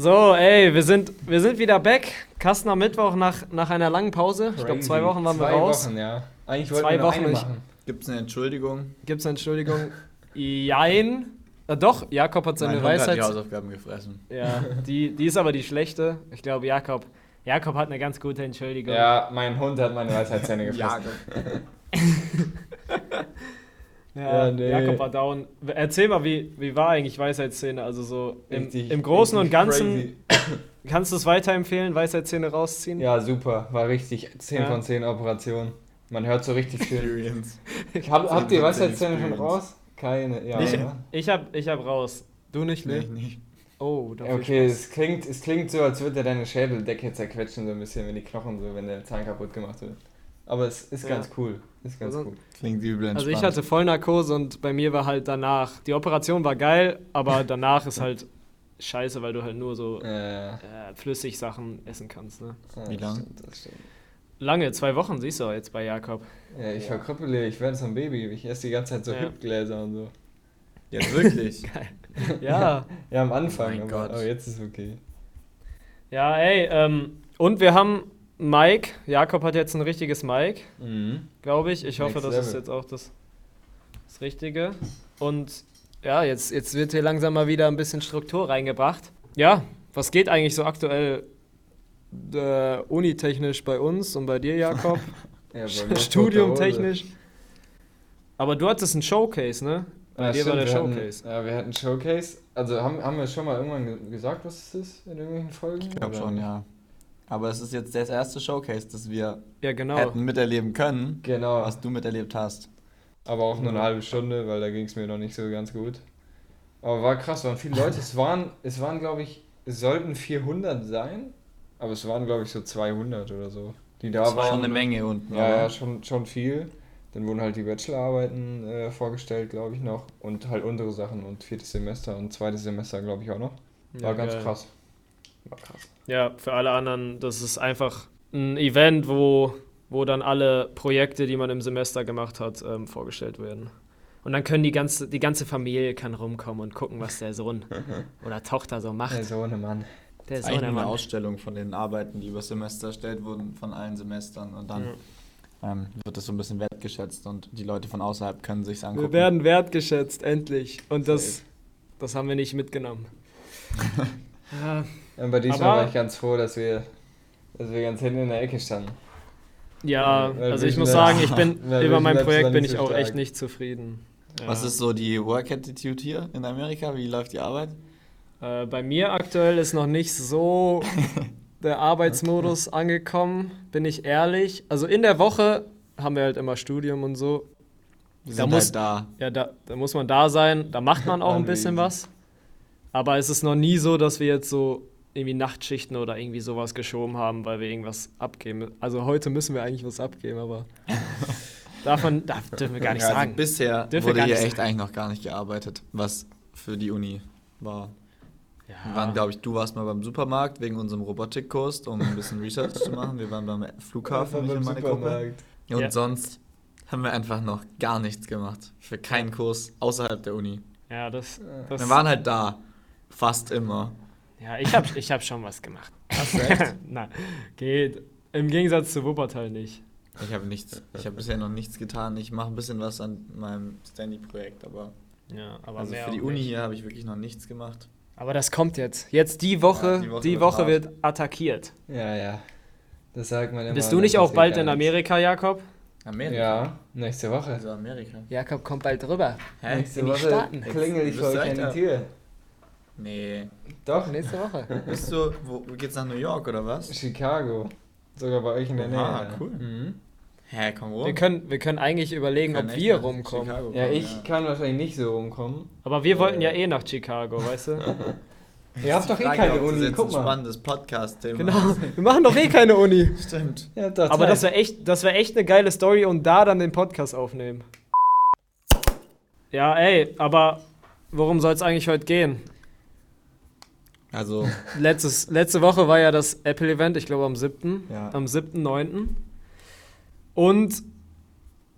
So, ey, wir sind, wir sind wieder back. Kasten am Mittwoch nach, nach einer langen Pause. Ich glaube, zwei. Wochen waren wir zwei raus. Wochen, ja. Eigentlich Zwei wollten wir noch Wochen machen. Gibt es eine Entschuldigung? Gibt's eine Entschuldigung? Jein. Äh, doch, Jakob hat seine mein Hund hat Weisheit. die Hausaufgaben gefressen. Ja, die, die ist aber die schlechte. Ich glaube, Jakob, Jakob hat eine ganz gute Entschuldigung. Ja, mein Hund hat meine Weisheitszähne gefressen. Ja, Ja, nee. Jakob war down. Erzähl mal, wie, wie war eigentlich Weisheitszähne? Also so im, Richtig- im Großen und Ganzen, crazy. kannst du es weiterempfehlen, Weisheitszähne rausziehen? Ja, super. War richtig 10 Ja. von 10 Operationen. Man hört so richtig viel. Experience. Hab, habt ihr 10 von 10 Weisheitszähne schon raus? Keine, ja. Ich, oder? ich, hab, ich hab raus. Du nicht, Nee, ne? ich nicht. Oh, da Okay, es klingt, es klingt so, als würde deine Schädeldecke zerquetschen, so ein bisschen, wenn die Knochen so, wenn der Zahn kaputt gemacht wird. Aber es ist Ja. ganz cool. Ist ganz Also- cool. Klingt übel entspannt. Also ich hatte Vollnarkose und bei mir war halt danach, die Operation war geil, aber danach ist halt scheiße, weil du halt nur so Äh, äh, Flüssigsachen essen kannst. Ne? ja, Wie das lang? Stimmt, das stimmt. Lange, zwei Wochen siehst du auch jetzt bei Jakob. Ja, ich verkrüppele, ich werde so ein Baby. Ich esse die ganze Zeit so Ja. Hüpfgläser und so. Jetzt wirklich? Ja, Ja, am Anfang, mein aber, Gott. aber jetzt ist okay. ja, ey, ähm, und wir haben Mike. Jakob hat jetzt ein richtiges Mike, Mhm. glaube ich. Ich hoffe, Next das ist level. jetzt auch das, das Richtige. Und ja, jetzt, jetzt wird hier langsam mal wieder ein bisschen Struktur reingebracht. Ja, was geht eigentlich so aktuell äh, unitechnisch bei uns und bei dir, Jakob? Ja, bei mir Studium tote Hose. technisch. Aber du hattest ein Showcase, ne? Bei Ja, dir war der stimmt, wir Showcase. Hatten, ja, wir hatten Showcase. Also haben, haben wir schon mal irgendwann ge gesagt, was es ist in irgendwelchen Folgen? Ich glaube schon, ja. Aber es ist jetzt das erste Showcase, das wir Ja, genau. hätten miterleben können, Genau. was du miterlebt hast. Aber auch nur eine halbe Stunde, weil da ging es mir noch nicht so ganz gut. Aber war krass, waren viele Leute. Es waren, es waren glaube ich, es sollten 400 sein, aber es waren, glaube ich, so 200 oder so, die da Das war waren. schon eine Menge unten. Ja, oder? ja, schon, schon viel. Dann wurden halt die Bachelorarbeiten äh, vorgestellt, glaube ich, noch. Und halt unsere Sachen und viertes Semester und zweites Semester, glaube ich, auch noch. War Ja, ganz geil. krass. War krass. Ja, für alle anderen, das ist einfach ein Event, wo, wo dann alle Projekte, die man im Semester gemacht hat, ähm, vorgestellt werden. Und dann können die ganze, die ganze Familie kann rumkommen und gucken, was der Sohn oder Tochter so macht. Der Sohnemann. Der Das ist eigentlich eine. Ausstellung von den Arbeiten, die über Semester erstellt wurden, von allen Semestern. Und dann ähm, wird das so ein bisschen wertgeschätzt und die Leute von außerhalb können sich angucken. Wir werden wertgeschätzt, endlich. Und das, das haben wir nicht mitgenommen. ja, bei diesmal Aber- war ich ganz froh, dass wir, dass wir ganz hinten in der Ecke standen. ja, Weil also ich muss sagen, ich bin über mein Projekt bin ich auch echt stark. nicht zufrieden. Ja. Was ist so die Work Attitude hier in Amerika? Wie läuft die Arbeit? Äh, bei mir aktuell ist noch nicht so der Arbeitsmodus angekommen, bin ich ehrlich. Also in der Woche haben wir halt immer Studium und so. Wir Da muss- halt da. Ja, da, da muss man da sein, da macht man auch ein bisschen was. Aber es ist noch nie so, dass wir jetzt so irgendwie Nachtschichten oder irgendwie sowas geschoben haben, weil wir irgendwas abgeben. Also heute müssen wir eigentlich was abgeben, aber davon darf, dürfen wir gar nicht Ja, sagen. Also bisher Dürfen wir wurde hier echt sagen. eigentlich noch gar nicht gearbeitet, was für die Uni war. Wir ja. waren, glaube ich, du warst mal beim Supermarkt wegen unserem Robotikkurs, um ein bisschen Research zu machen. Wir waren beim Flughafen, ich und meine Gruppe. Und Ja. sonst haben wir einfach noch gar nichts gemacht. Für keinen Kurs außerhalb der Uni. ja, das, das Wir waren halt da. Fast immer. ja, ich habe ich hab schon was gemacht. Hast du echt? Nein, geht. Im Gegensatz zu Wuppertal nicht. Ich habe nichts. Ich habe bisher noch nichts getan. Ich mache ein bisschen was an meinem Standy-Projekt, aber, Ja, aber also mehr für die Uni nicht. hier habe ich wirklich noch nichts gemacht. Aber das kommt jetzt. Jetzt die Woche, Ja, die die Woche, Woche wird wird attackiert. Ja, ja. Das sagt man immer. Bist du nicht auch bald in. Amerika, Jakob? Amerika? Ja, nächste Woche. Also Amerika. Jakob kommt bald rüber. Hä? Nächste in Woche klingel ich du euch an die Tür. Nee. Doch, Nächste Woche. Bist du, wo geht's nach New York oder was? Chicago. Sogar bei euch in der Nähe. Ja. cool. Mhm. Hä, komm rum. Wir können, wir können eigentlich überlegen, ob wir rumkommen. Chicago Ja, kommen, ich kann wahrscheinlich nicht so rumkommen. Aber wir wollten ja eh nach Chicago, weißt du? Ihr habt doch eh keine ob das Uni, jetzt guck ein mal. spannendes Podcast-Thema Genau. Wir machen doch eh keine Uni. ist. Stimmt. Aber das wäre echt, das wär echt eine geile Story und da dann den Podcast aufnehmen. Ja, ey, aber worum soll es eigentlich heute gehen? Also, Letztes, letzte Woche war ja das Apple-Event, ich glaube am 7. Ja. Am 7.9. Und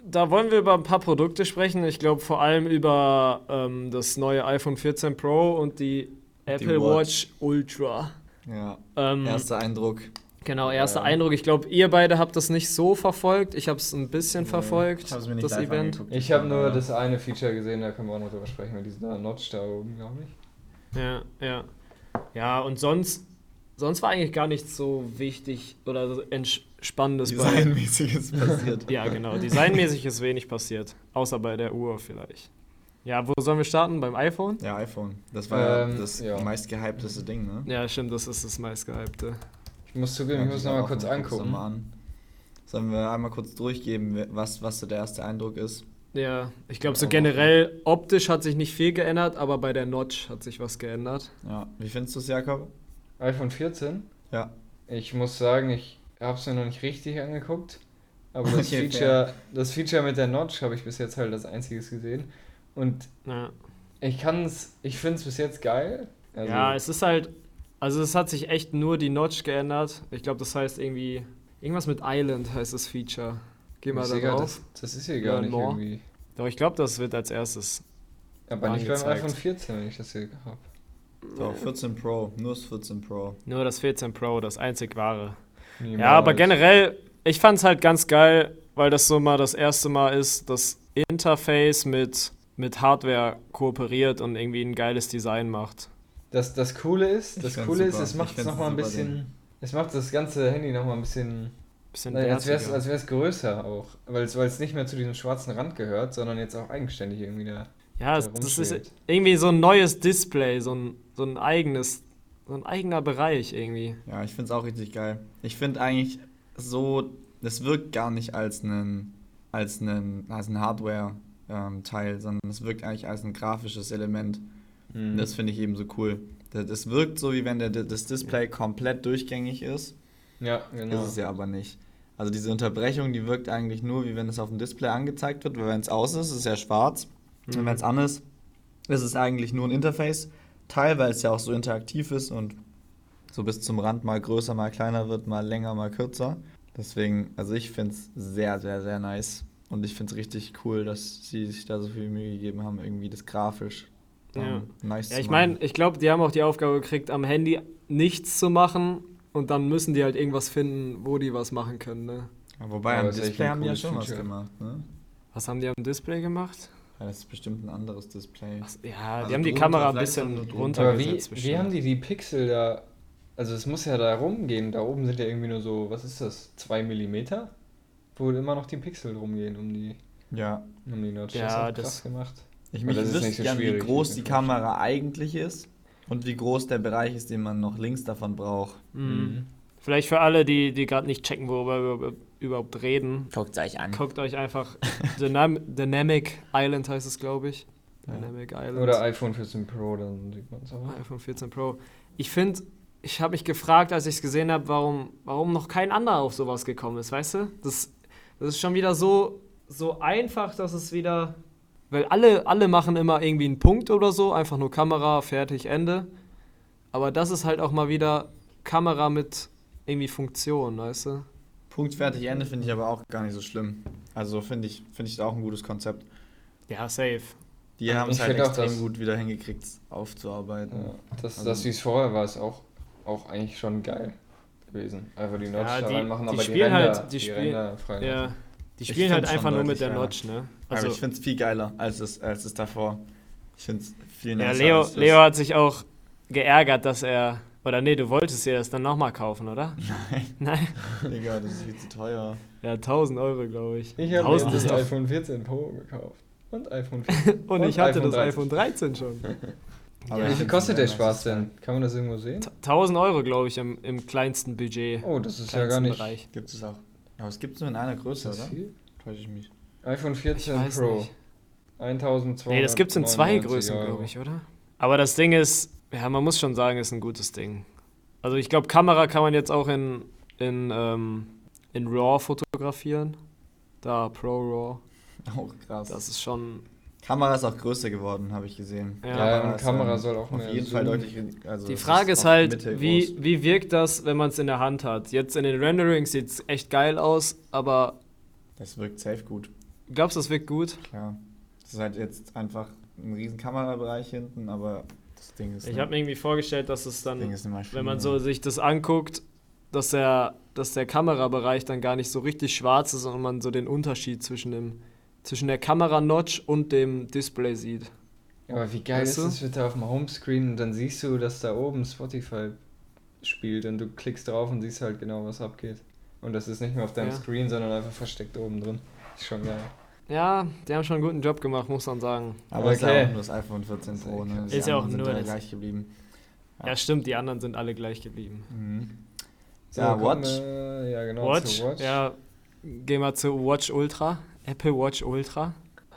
da wollen wir über ein paar Produkte sprechen. Ich glaube vor allem über ähm, das neue iPhone 14 Pro und die Apple Watch. Watch. Ultra. Ja. Ähm, Erster Eindruck. genau, erster Ja. Eindruck. Ich glaube, ihr beide habt das nicht so verfolgt. Ich habe es ein bisschen Nee, verfolgt, ich hab's mir nicht das Event. angeguckt. Ich habe nur das eine Feature gesehen, da können wir auch noch drüber sprechen, mit diesem Notch da oben, glaube ich. Ja, ja. Ja, und sonst, sonst war eigentlich gar nichts so wichtig oder so Entspannendes bei. Designmäßiges passiert. Ja, genau. Designmäßig ist wenig passiert. Außer bei der Uhr vielleicht. Ja, wo sollen wir starten? Beim iPhone? Ja, iPhone. Das war ja Ähm, das ja. meistgehypteste Ding, ne? Ja, stimmt, das ist das meistgehypte. Ich muss zugeben, ich muss nochmal kurz angucken. Mal an. Sollen wir einmal kurz durchgeben, was, was so der erste Eindruck ist? Ja, ich glaube, so generell optisch hat sich nicht viel geändert, aber bei der Notch hat sich was geändert. Ja, wie findest du es, Jakob? iPhone 14. Ja. Ich muss sagen, ich habe es mir noch nicht richtig angeguckt. Aber das, Okay, Feature, das Feature mit der Notch habe ich bis jetzt halt als einziges gesehen. Und Ja, ich kann es, ich finde es bis jetzt geil. Also, ja es ist halt, also es hat sich echt nur die Notch geändert. Ich glaube, das heißt irgendwie, irgendwas mit Island heißt das Feature. Geh mal da egal, drauf. das, das ist hier gar Ja, nicht more. irgendwie. Doch, ich glaube, das wird als erstes. Aber nicht beim angezeigt. iPhone 14, wenn ich das hier habe. So, 14 Pro, nur das 14 Pro. Nur das 14 Pro, das einzig wahre. Niemals. Ja, aber generell, ich fand es halt ganz geil, weil das so mal das erste Mal ist, dass Interface mit, mit Hardware kooperiert und irgendwie ein geiles Design macht. Das, das Coole ist, das Coole ist, es macht es nochmal ein bisschen. Es macht das ganze Handy nochmal ein bisschen. Bisschen Nein, als wäre es wertiger. als wär's größer auch. Weil es, weil es nicht mehr zu diesem schwarzen Rand gehört, sondern jetzt auch eigenständig irgendwie da. Ja, da das ist irgendwie so ein neues Display, so ein, so ein eigenes, so ein eigener Bereich irgendwie. Ja, ich finde es auch richtig geil. Ich finde eigentlich so, das wirkt gar nicht als ein, als ein, als ein Hardware-Teil, sondern es wirkt eigentlich als ein grafisches Element. Mhm. Und Das finde ich eben so cool. Das, das wirkt so, wie wenn der, das Display komplett durchgängig ist. Ja, genau. Ist es ja aber nicht. Also diese Unterbrechung, die wirkt eigentlich nur, wie wenn es auf dem Display angezeigt wird, weil wenn es aus ist, ist es ja schwarz. Und Mhm. wenn es an ist, ist es eigentlich nur ein Interface-Teil, weil es ja auch so interaktiv ist und so bis zum Rand mal größer, mal kleiner wird, mal länger, mal kürzer. Deswegen, also ich finde es sehr, sehr, sehr nice. Und ich finde es richtig cool, dass sie sich da so viel Mühe gegeben haben, irgendwie das grafisch ähm, Ja. nice Ja, ich meine, ich glaube, die haben auch die Aufgabe gekriegt, am Handy nichts zu machen und dann müssen die halt irgendwas finden, wo die was machen können. Ne? Ja, Wobei, am Display haben die ja schon was Feature. gemacht, ne? Was haben die am Display gemacht? Ja, das ist bestimmt ein anderes Display. Ach, ja, Also die haben die Kamera ein bisschen so drunter. aber wie, runtergesetzt. wie haben die die Pixel da. Also es muss ja da rumgehen. Da oben sind ja irgendwie nur so, was ist das? 2 mm? Wo immer noch die Pixel rumgehen um die, Ja, um die Notch. Ja, das das- krass gemacht. Ich mich das ist nicht so gern, wie schwierig, groß ich die Kamera eigentlich ist und wie groß der Bereich ist, den man noch links davon braucht. Mhm. Vielleicht für alle, die, die gerade nicht checken, worüber wir überhaupt reden, Guckt euch an. guckt euch einfach Dynam Dynamic Island heißt es, glaube ich. Ja. Dynamic Island. Oder iPhone 14 Pro, dann sieht man es auch. iPhone 14 Pro. Ich finde, ich habe mich gefragt, als ich es gesehen habe, warum, warum noch kein anderer auf sowas gekommen ist, weißt du? Das, das ist schon wieder so, so einfach, dass es wieder. Weil alle, alle machen immer irgendwie einen Punkt oder so, einfach nur Kamera, fertig, Ende. Aber das ist halt auch mal wieder Kamera mit irgendwie Funktion, weißt du? Punkt, fertig, Ende finde ich aber auch gar nicht so schlimm. Also finde ich, finde ich auch ein gutes Konzept. Ja, safe. Die haben es halt find auch, extrem dass- gut wieder hingekriegt, aufzuarbeiten. Ja, das, Also- das wie es vorher war, ist auch, auch eigentlich schon geil gewesen. Einfach die Notch Ja, da die- reinmachen, die aber die spielen Ränder, halt- die die spielen- Ränder frei Ja. Die spielen halt einfach nur mit der Notch, ne? Aber ich finde es viel geiler als es, als es davor. Ich finde es viel Ja, nicer Leo, als das. Leo hat sich auch geärgert, dass er. Oder nee, du wolltest dir das dann nochmal kaufen, oder? Nein, Nein. Digga, das ist viel zu teuer. Ja, 1000 Euro, glaube ich. Ich habe 1000 mir ist das doch. iPhone 14 Pro gekauft. Und iPhone 14. Und, und ich hatte iPhone das 13. iPhone 13 schon. Aber Ja. Wie viel kostet der Spaß denn? Kann man das irgendwo sehen? 1000 Euro, glaube ich, im, im kleinsten Budget. Oh, das ist ja gar nicht. Bereich. Gibt es auch. Aber es gibt es nur in einer Größe, Ist das oder? viel? Täusche ich mich. iPhone Ich 14 weiß Pro. nicht. 1200. Nee, das gibt's in zwei Größen, glaube ich, oder? Aber das Ding ist, ja, man muss schon sagen, ist ein gutes Ding. Also ich glaube, Kamera kann man jetzt auch in, in, ähm, in RAW fotografieren. Da, Pro RAW. Auch krass. Das ist schon. Kamera ist auch größer geworden, habe ich gesehen. Ja, Ja, Kamera und ist, Kamera ähm, soll auch Auf mehr jeden Fall deutlich. Also Die es Frage ist auf halt, wie, wie wirkt das, wenn man es in der Hand hat? Jetzt in den Renderings sieht es echt geil aus, aber Das wirkt safe gut, glaubst du, das wirkt gut? klar. Das ist halt jetzt einfach ein riesen Kamerabereich hinten, aber Das Ding ist, Ich habe mir irgendwie vorgestellt, dass es dann, schlimm, wenn man so sich das anguckt, dass der, dass der Kamerabereich dann gar nicht so richtig schwarz ist und man so den Unterschied zwischen dem zwischen der Kamera-Notch und dem Display sieht. Aber wie geil Weißt ist du? das bitte auf dem Homescreen und dann siehst du, dass da oben Spotify spielt und du klickst drauf und siehst halt genau, was abgeht. Und das ist nicht mehr auf deinem Ja. Screen, sondern einfach versteckt oben drin. Ist schon geil. Ja, die haben schon einen guten Job gemacht, muss man sagen. Aber ist ja Okay. auch nur das iPhone 14 Pro, ne? Ist ja auch nur das- gleich geblieben. Ja. Ja. stimmt, die anderen sind alle gleich geblieben. Mhm. So, Ja, kommen Watch. wir- ja, genau. Watch, Zu Watch. ja, gehen wir zu Watch Ultra, Apple Watch Ultra.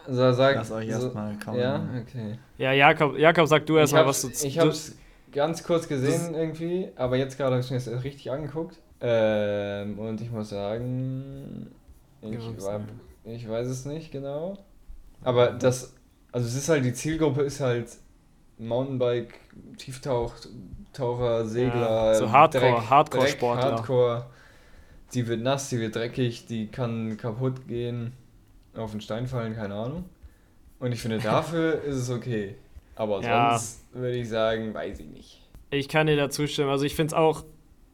So, sag, Lass euch so, erstmal kaum. Ja, okay. Ja, Jakob, Jakob sag du ich erstmal, was du ich hab's ganz kurz gesehen irgendwie, aber jetzt gerade habe ich mir das richtig angeguckt. Ähm, und ich muss sagen, ich, was war, ich weiß es nicht genau. Aber das, also es ist halt, die Zielgruppe ist halt Mountainbike, Tieftaucher, Segler, Ja, so Hardcore- Hardcore-Sportler. Hardcore. Die wird nass, die wird dreckig, die kann kaputt gehen, auf den Stein fallen, keine Ahnung. Und ich finde, dafür ist es okay. Aber Ja. sonst würde ich sagen, weiß ich nicht. Ich kann dir dazu stimmen. Also ich finde es auch,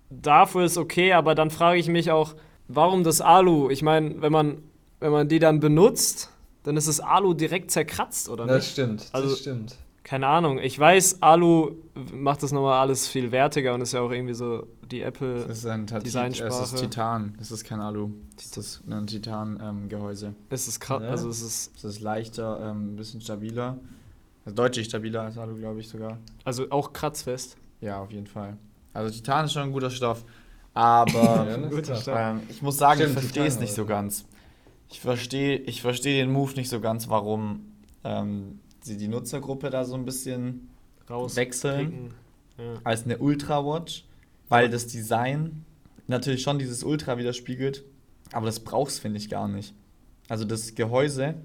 dafür ist okay, aber dann frage ich mich auch, warum das Alu? Ich meine, wenn man, wenn man die dann benutzt, dann ist das Alu direkt zerkratzt, oder Das nicht? stimmt, Also- das stimmt. Keine Ahnung. Ich weiß, Alu macht das nochmal alles viel wertiger und ist ja auch irgendwie so die Apple. Das ist ein Tat- Designsprache. Es ist Titan, das ist kein Alu. Das ist ein Titan-Gehäuse. Es ist krass. Ja. Also es ist Es ist leichter, ähm, ein bisschen stabiler. Also deutlich stabiler als Alu, glaube ich sogar. also auch kratzfest. Ja, auf jeden Fall. Also Titan ist schon ein guter Stoff. Aber Ja, ähm, ich muss sagen, Stimmt, ich verstehe es nicht so ganz. Ich verstehe ich versteh den Move nicht so ganz, warum ähm, sie die Nutzergruppe da so ein bisschen Raus. wechseln. Ja. als eine Ultra Watch, weil das Design natürlich schon dieses Ultra widerspiegelt, aber das brauchst finde ich gar nicht. Also das Gehäuse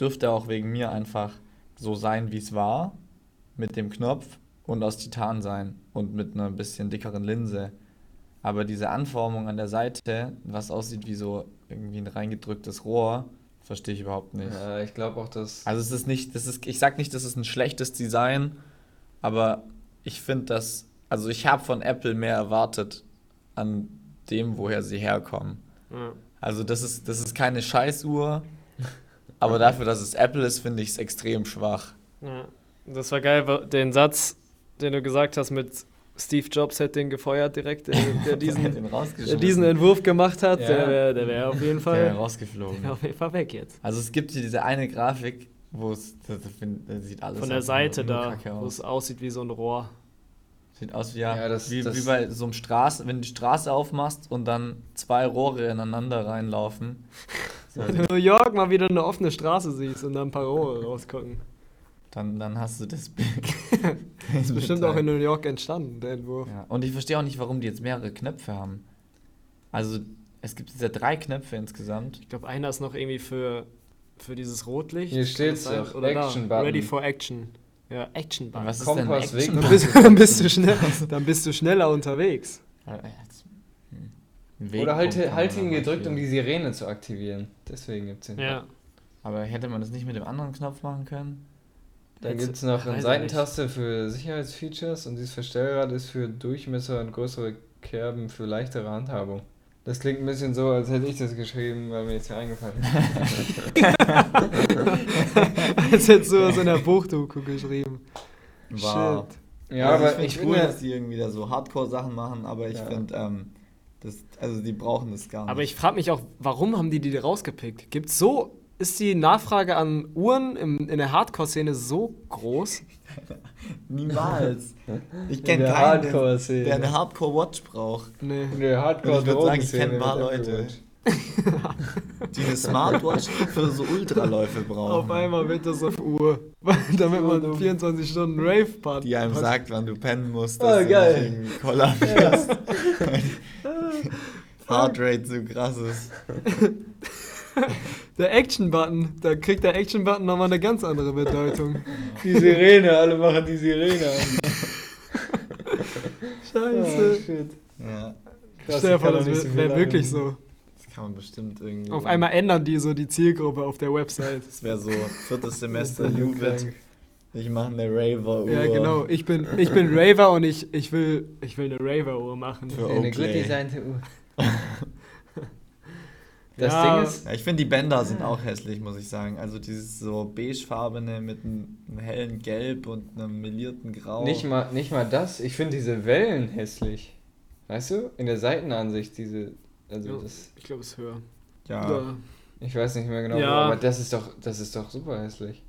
dürfte auch wegen mir einfach so sein, wie es war, mit dem Knopf und aus Titan sein und mit einer bisschen dickeren Linse. Aber diese Anformung an der Seite, was aussieht wie so irgendwie ein reingedrücktes Rohr, verstehe ich überhaupt nicht. Ja, ich glaube auch, dass. Also es ist nicht, das ist, ich sag nicht, das ist ein schlechtes Design, aber ich finde das, also ich habe von Apple mehr erwartet an dem, woher sie herkommen. Ja. Also das ist, das ist keine Scheißuhr, aber dafür, dass es Apple ist, finde ich es extrem schwach. Ja. Das war geil, den Satz, den du gesagt hast mit Steve Jobs hätte den gefeuert direkt, der, der, diesen, der diesen Entwurf gemacht hat, Ja. der wäre der wär auf jeden Der Fall der rausgeflogen. auf jeden Fall weg jetzt. Also es gibt hier diese eine Grafik, wo es, sieht alles Von der Seite da, wo aus. es aussieht wie so ein Rohr. Sieht aus wie, ja, Ja, das- wie, das- wie bei so einem Straße, wenn du die Straße aufmachst und dann zwei Rohre ineinander reinlaufen. So, Wenn du in New York mal wieder eine offene Straße siehst und dann ein paar Rohre rausgucken. Dann, dann hast du das Bild. Das ist bestimmt auch in New York entstanden, der Entwurf. ja. Und ich verstehe auch nicht, warum die jetzt mehrere Knöpfe haben. Also, es gibt jetzt ja drei Knöpfe insgesamt. Ich glaube, einer ist noch irgendwie für, für dieses Rotlicht. Hier sein? doch, Oder da, Action-Button. Ready for Action. Ja, Action Button. was ist Kompass, denn Action? Weg- Dann bist, dann, bist du schnell, dann bist du schneller unterwegs. Äh, jetzt- hm. Oder halt, kann halt ihn gedrückt, um die. Sirene zu aktivieren. Deswegen gibt's den. Ja. Aber hätte man das nicht mit dem anderen Knopf machen können? Dann Jetzt- gibt es noch eine Seitentaste für Sicherheitsfeatures und dieses Verstellrad ist für Durchmesser und größere Kerben für leichtere Handhabung. Das klingt ein bisschen so, als hätte ich das geschrieben, weil mir jetzt hier eingefallen ist. Als hättest du was in der Buchdoku geschrieben. Wow. Ja, also aber ich finde cool, dass die irgendwie da so Hardcore-Sachen machen, aber ich Ja. finde, ähm, das, also die brauchen das gar nicht. Aber ich frage mich auch, warum haben die die rausgepickt? Gibt's so, ist die Nachfrage an Uhren im, in der Hardcore-Szene so groß? Niemals. Ich kenne keinen, der, Hardcore-Szene. der eine Hardcore-Watch braucht. Nee. in der hardcore Ich würd sagen, ich kenn drogenszene ein paar Leute. Die eine Smartwatch für so Ultraläufe brauchen. Auf einmal wird das auf Uhr. Damit man 24 Stunden Rave-Part Die einem sagt, wann du pennen musst, Oh, dass du geil. nicht Koller wirst. Heartrate so krass ist. Der Action-Button, da kriegt der Action-Button nochmal eine ganz andere Bedeutung. Die Sirene, alle machen die Sirene an. Scheiße. Oh, shit. Ja, Krass, Stell dir vor, das so wäre wirklich so. das kann man bestimmt irgendwie. Auf einmal ändern die so die Zielgruppe auf der Website. Das wäre so viertes Semester Das Jugend. Ich mache eine Raver-Uhr. Ja, genau. Ich bin, ich bin Raver und ich, ich, will, ich will eine Raver-Uhr machen. Für Eine Oakley. gut designte Uhr. Das Ja. Ding ist, Ja, ich finde die Bänder sind auch hässlich, muss ich sagen. Also dieses so beigefarbene mit einem, einem hellen Gelb und einem melierten Grau. nicht mal, nicht mal das. Ich finde diese Wellen hässlich. Weißt du? In der Seitenansicht, diese. Also Ja. das. Ich glaube, es ist höher. Ja. Ja. Ich weiß nicht mehr genau, Ja. wo, aber das ist doch, das ist doch super hässlich.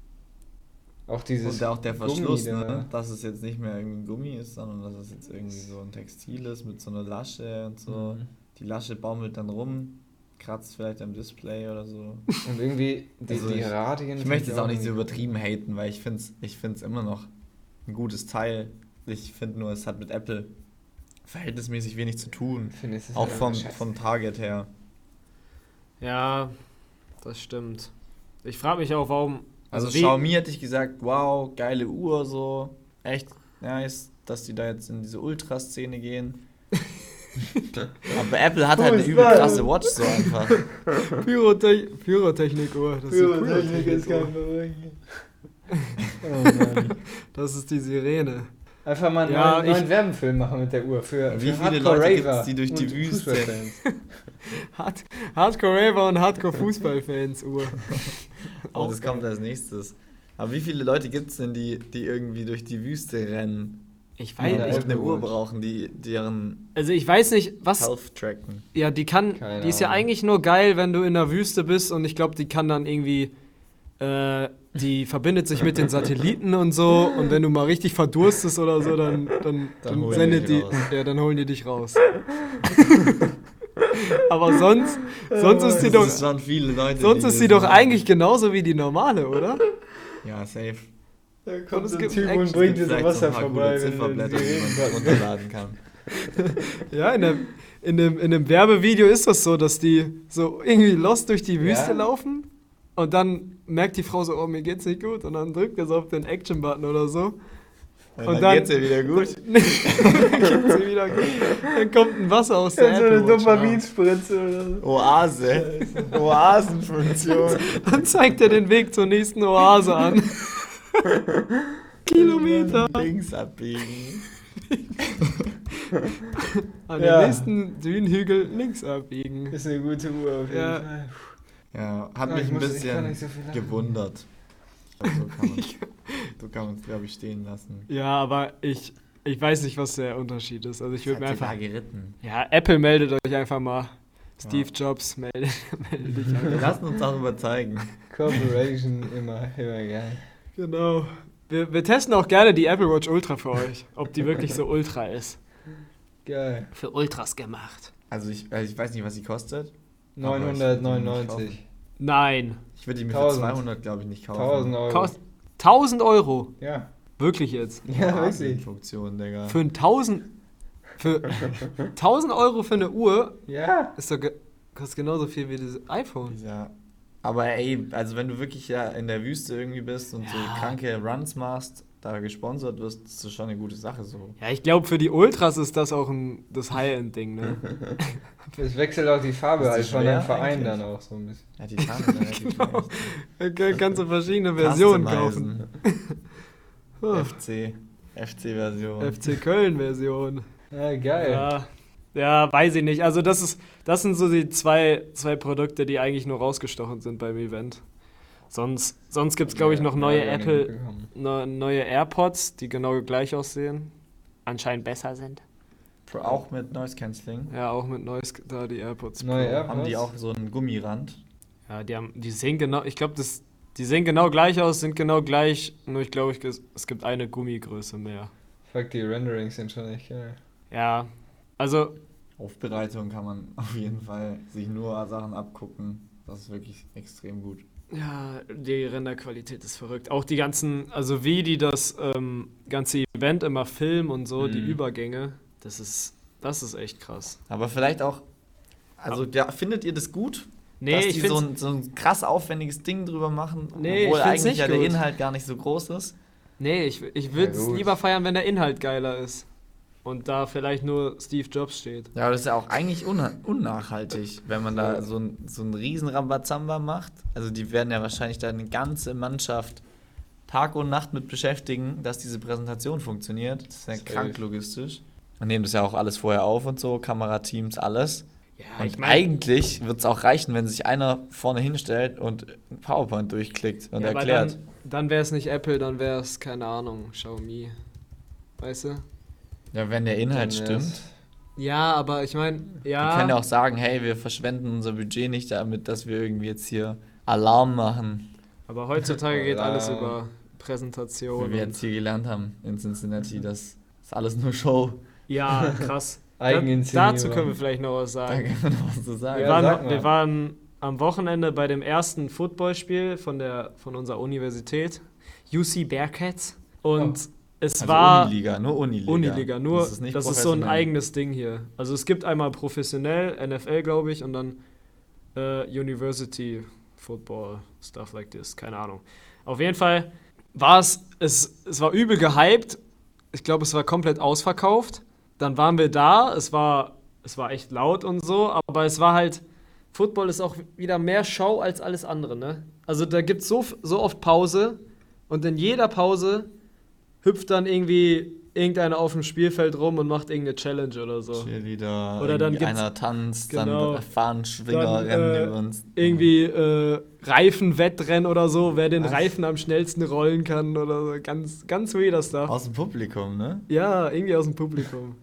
Auch dieses. Und auch der Gummi Verschluss, da. ne? dass es jetzt nicht mehr irgendwie ein Gummi ist, sondern dass es jetzt irgendwie so ein Textil ist mit so einer Lasche und so. Mhm. Die Lasche baumelt dann rum, kratzt vielleicht am Display oder so. Und irgendwie die, Also die ich- Radien. Ich möchte jetzt auch nicht so übertrieben haten, weil ich finde es ich find's immer noch ein gutes Teil. Ich finde nur, es hat mit Apple verhältnismäßig wenig zu tun. Ich finde, es ist Auch vom, vom Target her. Ja, das stimmt. Ich frage mich auch, warum. Also, wie- Xiaomi hätte ich gesagt, wow, geile Uhr, so. Echt nice, dass die da jetzt in diese Ultraszene gehen. Aber Apple hat halt eine übel krasse Watch so einfach. Pyrotech Pyrotechnik-Uhr. Das ist, eine Pyrotechnik ist kein Pyrotechnik-Uhr. Oh Mann. das ist die Sirene. Einfach mal einen Ja, neuen, neuen Werbefilm machen mit der Uhr. Für, Wie für viele Hardcore Leute gibt's, Raver die durch die Wüste- Fußballfans. Hard Hardcore-Raver und Hardcore-Fußballfans-Uhr. Oh, Auch das kommt als nächstes. Aber wie viele Leute gibt es denn, die, die irgendwie durch die Wüste rennen? Ich Die weiß Ja, nicht. eine Uhr brauchen, die deren Also ich weiß nicht, was. Health tracken. Ja, die kann. Keine die ist ja Ahnung. eigentlich nur geil, wenn du in der Wüste bist und ich glaube, die kann dann irgendwie. Äh, die verbindet sich mit den Satelliten und so und wenn du mal richtig verdurstest oder so, dann, dann, Dann dann, holen die sendet dich die, raus. ja, dann holen die dich raus. Aber sonst, sonst ist die doch, sonst die ist sie doch eigentlich genauso wie die normale, oder? Ja, safe. Da Und kommt es so ein gibt Typ und bringt dir so Wasser vorbei. wenn du die kannst. runterladen kann. Ja, in dem, in, dem, in dem Werbevideo ist das so, dass die so irgendwie lost durch die Wüste Ja. laufen und dann merkt die Frau so, oh, mir geht's nicht gut und dann drückt er so auf den Action-Button oder so. Und, Und dann, dann- geht's ihr wieder gut. dann geht's ihr wieder gut. Dann kommt ein Wasser aus der so eine Apple Watch raus. Dopaminspritze oder so. Oase. Oasenfunktion. Dann zeigt er den Weg zur nächsten Oase an. Kilometer. Links abbiegen. An Ja. den nächsten Dünenhügel links abbiegen. Ist eine gute Uhr auf jeden Ja. Fall. Ja, hat Ah, mich ich ein bisschen so gewundert. Also so kann man so kann man es, glaube ich, stehen lassen. Ja, aber ich, ich weiß nicht, was der Unterschied ist. Also ich würde mir einfach. geritten. Ja, Apple meldet euch einfach mal. Steve Jobs meldet, meldet dich Wir einfach. lassen uns darüber zeigen. Corporation immer, immer geil. Genau. Wir, wir testen auch gerne die Apple Watch Ultra für euch, ob die wirklich so ultra ist. Geil. Für Ultras gemacht. Also ich, also ich weiß nicht, was sie kostet. 999. Nein. Ich würde die mir 1000. für 200, glaube ich, nicht kaufen. 1000 Euro. Kost 1000 Euro. Ja. Wirklich jetzt. Ja, wirklich. Funktion, Digga. Für ein 1000. Für 1000 Euro für eine Uhr Ja. ist doch ge kostet genauso viel wie das iPhone. Ja. Aber ey, also wenn du wirklich ja in der Wüste irgendwie bist und so Ja. kranke Runs machst, da gesponsert wirst, ist das schon eine gute Sache so. Ja, ich glaube, für die Ultras ist das auch ein, das High-End-Ding, ne? Es wechselt auch die Farbe halt von schwer dem Verein eigentlich? dann auch so ein bisschen. Ja, die da relativ Genau. kann- kannst du verschiedene Versionen kaufen. FC. FC-Version. FC Köln-Version. Ja, geil. Ja. Ja, weiß ich nicht. Also das ist, das sind so die zwei, zwei Produkte, die eigentlich nur rausgestochen sind beim Event. Sonst, sonst gibt es, glaube ich, noch neue Apple, ne, neue AirPods, die genau gleich aussehen. Anscheinend besser sind. Pro- Auch mit Noise Cancelling. Ja, auch mit Noise, da die AirPods. Neue Pro. AirPods? Haben die auch so einen Gummirand? Ja, die, haben, die sehen genau, ich glaube, das, die sehen genau gleich aus, sind genau gleich, nur ich glaube, ich, es gibt eine Gummigröße mehr. Fuck, die Renderings sind schon echt geil. Ja, also, Aufbereitung kann man auf jeden Fall sich nur Sachen abgucken. Das ist wirklich extrem gut. ja, die Renderqualität ist verrückt. Auch die ganzen, also wie die das ähm, ganze Event immer filmen und so, die Mhm. Übergänge, das ist, das ist echt krass. Aber vielleicht auch, also ja, findet ihr das gut? Nee, dass ich die finde so ein, so ein krass aufwendiges Ding drüber machen, Nee, obwohl eigentlich nicht ja der gut. Inhalt gar nicht so groß ist. nee, ich, ich würde es gut. lieber feiern, wenn der Inhalt geiler ist. Und da vielleicht nur Steve Jobs steht. Ja, aber das ist ja auch eigentlich unnachhaltig, wenn man da so ein, so ein riesen Rambazamba macht. Also die werden ja wahrscheinlich da eine ganze Mannschaft Tag und Nacht mit beschäftigen, dass diese Präsentation funktioniert. Das ist ja Safe. krank logistisch. Und nehmen das ja auch alles vorher auf und so, Kamerateams, alles. Ja, Und ich meine, eigentlich wird es auch reichen, wenn sich einer vorne hinstellt und PowerPoint durchklickt und ja, erklärt. dann, dann wäre es nicht Apple, dann wäre es, keine Ahnung, Xiaomi. Weißt du? Ja, wenn der Inhalt stimmt. Ja, aber ich meine, ja. Wir können ja auch sagen, hey, wir verschwenden unser Budget nicht damit, dass wir irgendwie jetzt hier Alarm machen, aber heutzutage geht alles über wie Präsentation. wir und- jetzt hier gelernt haben in Cincinnati. Das ist alles nur Show. Ja, krass. Da, Eigeninszenierung. dazu können wir vielleicht noch was Da sagen. kann man noch was zu sagen. Wir, Ja, sag waren, mal. wir waren am Wochenende bei dem ersten Footballspiel von, der, von unserer Universität, UC Bearcats. Und es also war Uniliga, nur Uniliga. Uniliga, nur das das ist, ist, nicht so ein eigenes Ding hier. Also es gibt einmal professionell, NFL glaube ich, und dann äh, University Football, stuff like this, keine Ahnung. Auf jeden Fall war es, es, es war übel gehypt. Ich glaube, es war komplett ausverkauft. Dann waren wir da, es war, es war echt laut und so, aber es war halt, Football ist auch wieder mehr Show als alles andere, ne? Also da gibt es so, so oft Pause und in jeder Pause hüpft dann irgendwie irgendeiner auf dem Spielfeld rum und macht irgendeine Challenge oder so. Cheerleader, Oder dann einer tanzt, Genau. dann fahren Schwinger, Dann, rennen äh, über uns. Irgendwie äh, Reifenwettrennen oder so, wer den Was? Reifen am schnellsten rollen kann oder so. Ganz, ganz weirder Stuff. Aus dem Publikum, ne? Ja, irgendwie aus dem Publikum.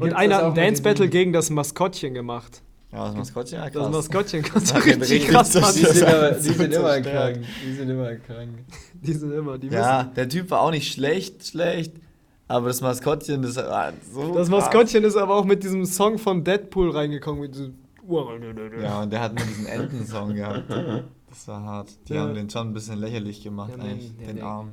Und das einer hat ein mit Dance den- Battle gegen das Maskottchen gemacht. Ja, das Maskottchen, ja Das krass. Maskottchen konnte Das richtig, richtig krass so Die sind, aber, die So sind immer zerstört. krank. Die sind immer krank. Die sind immer, die Ja, der Typ war auch nicht schlecht, schlecht. Aber das Maskottchen, das war so. müssen. Das krass. Maskottchen ist aber auch mit diesem Song von Deadpool reingekommen. Mit diesem Ja, und der hat nur diesen Entensong gehabt. Das war hart. Die Ja. haben den schon ein bisschen lächerlich gemacht, Ja, eigentlich, den der- Arm.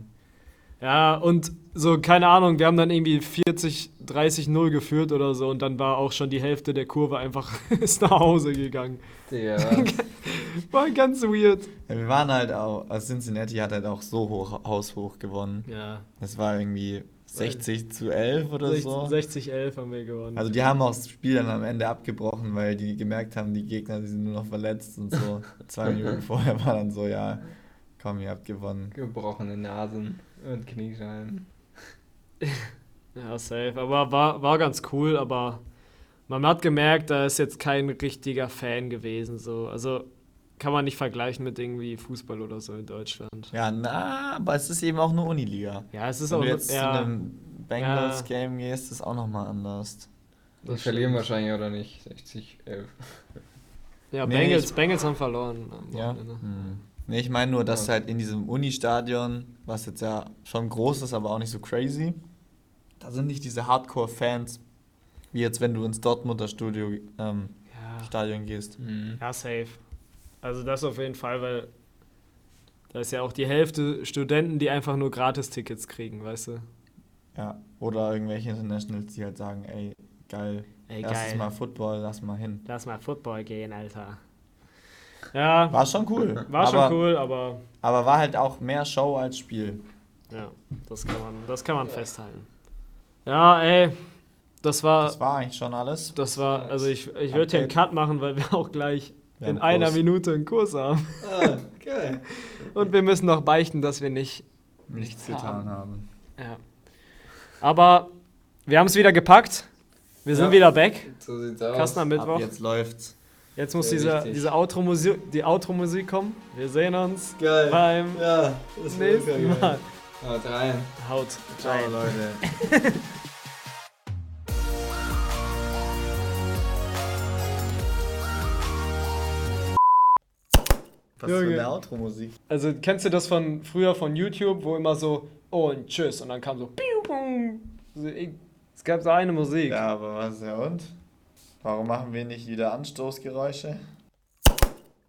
Ja, und so, keine Ahnung, wir haben dann irgendwie 40, 30, 0 geführt oder so und dann war auch schon die Hälfte der Kurve einfach ist nach Hause gegangen. Was? War ganz weird. Ja, wir waren halt auch, also Cincinnati hat halt auch so hoch, haushoch gewonnen. Ja, Das war irgendwie 60 zu 11 oder 60, so. 60 11 haben wir gewonnen. Also die haben auch das Spiel dann am Ende abgebrochen, weil die gemerkt haben, die Gegner, die sind nur noch verletzt und so. Zwei Minuten vorher war dann so, ja, komm, ihr habt gewonnen. gebrochene Nasen und Kniescheiben. ja, safe. Aber war, war ganz cool, aber man hat gemerkt, da ist jetzt kein richtiger Fan gewesen. So. Also kann man nicht vergleichen mit irgendwie Fußball oder so in Deutschland. Ja, na, aber es ist eben auch nur Uniliga. Ja, es ist Wenn auch du jetzt ja, zu einem Bengals-Game gehst, ist auch nochmal anders. Die Das verlieren stimmt. wahrscheinlich oder nicht. 60, 11. ja Nee, Bengals, ich- Bengals haben verloren. am Ja. Hm. Nee, ich meine nur, dass Ja. halt in diesem Uni-Stadion, was jetzt ja schon groß ist, aber auch nicht so crazy, da sind nicht diese Hardcore-Fans, wie jetzt, wenn du ins Dortmunder Studio, ähm, Ja. Stadion gehst. Mhm. Ja, safe. Also das auf jeden Fall, weil da ist ja auch die Hälfte Studenten, die einfach nur Gratis-Tickets kriegen, weißt du? Ja. Oder irgendwelche Internationals, die halt sagen, ey, geil, Ey, erstes geil. Mal Football, lass mal hin. Lass mal Football gehen, Alter. Ja, War schon cool. war aber, schon cool, aber Aber war halt auch mehr Show als Spiel. ja, das kann man, das kann man festhalten. Ja, ey, das war, Das war eigentlich schon alles. das war, also ich, ich würde hier einen Cut machen, weil wir auch gleich Wir in haben einer Kurs. Minute einen Kurs haben. Ah, geil. Und wir müssen noch beichten, dass wir nicht Nichts getan haben. Ja. Aber wir haben es wieder gepackt. Wir sind Ja. wieder back. So sieht's aus. Kasten am Mittwoch. Ab Jetzt, jetzt muss Sehr diese, Outro-Musik, die Outro-Musik kommen. Wir sehen uns Geil. beim Ja, das nächsten geil. Mal. Haut rein. Haut Ciao, rein. Leute. Was für Junge. eine Outro-Musik. Also kennst du das von früher von YouTube, wo immer so oh und tschüss und dann kam so piu, pum. So, ich- Es gab so eine Musik. Ja, aber was ja und? Warum machen wir nicht wieder Anstoßgeräusche?